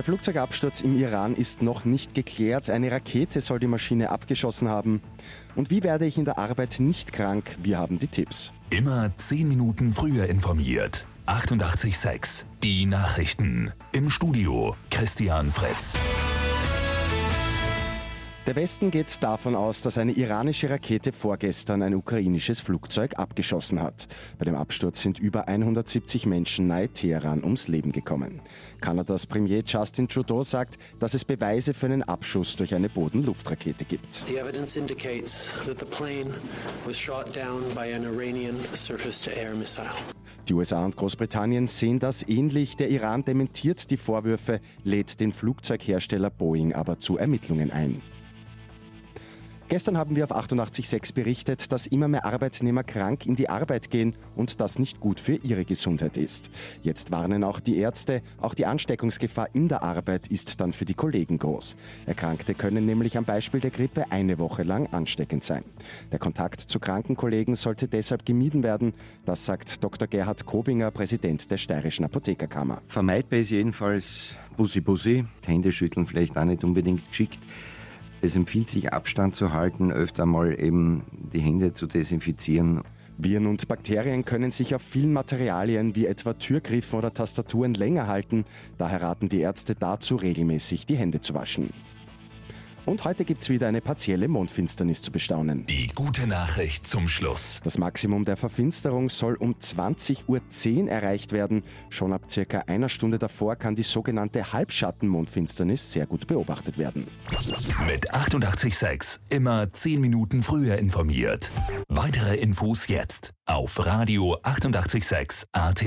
Der Flugzeugabsturz im Iran ist noch nicht geklärt. Eine Rakete soll die Maschine abgeschossen haben. Und wie werde ich in der Arbeit nicht krank? Wir haben die Tipps. Immer 10 Minuten früher informiert. 88.6 Die Nachrichten. Im Studio Christian Fretz. Der Westen geht davon aus, dass eine iranische Rakete vorgestern ein ukrainisches Flugzeug abgeschossen hat. Bei dem Absturz sind über 170 Menschen nahe Teheran ums Leben gekommen. Kanadas Premier Justin Trudeau sagt, dass es Beweise für einen Abschuss durch eine Boden-Luftrakete gibt. The evidence indicates that the plane was shot down by an Iranian surface-to-air missile. Die USA und Großbritannien sehen das ähnlich. Der Iran dementiert die Vorwürfe, lädt den Flugzeughersteller Boeing aber zu Ermittlungen ein. Gestern haben wir auf 88.6 berichtet, dass immer mehr Arbeitnehmer krank in die Arbeit gehen und das nicht gut für ihre Gesundheit ist. Jetzt warnen auch die Ärzte, auch die Ansteckungsgefahr in der Arbeit ist dann für die Kollegen groß. Erkrankte können nämlich am Beispiel der Grippe eine Woche lang ansteckend sein. Der Kontakt zu kranken Kollegen sollte deshalb gemieden werden, das sagt Dr. Gerhard Kobinger, Präsident der Steirischen Apothekerkammer. Vermeidbar ist jedenfalls Bussi Bussi, Hände schütteln vielleicht auch nicht unbedingt geschickt. Es empfiehlt sich Abstand zu halten, öfter mal eben die Hände zu desinfizieren. Viren und Bakterien können sich auf vielen Materialien wie etwa Türgriffen oder Tastaturen länger halten. Daher raten die Ärzte dazu, regelmäßig die Hände zu waschen. Und heute gibt es wieder eine partielle Mondfinsternis zu bestaunen. Die gute Nachricht zum Schluss. Das Maximum der Verfinsterung soll um 20.10 Uhr erreicht werden. Schon ab circa einer Stunde davor kann die sogenannte Halbschatten-Mondfinsternis sehr gut beobachtet werden. Mit 886 immer 10 Minuten früher informiert. Weitere Infos jetzt auf Radio 886 AT.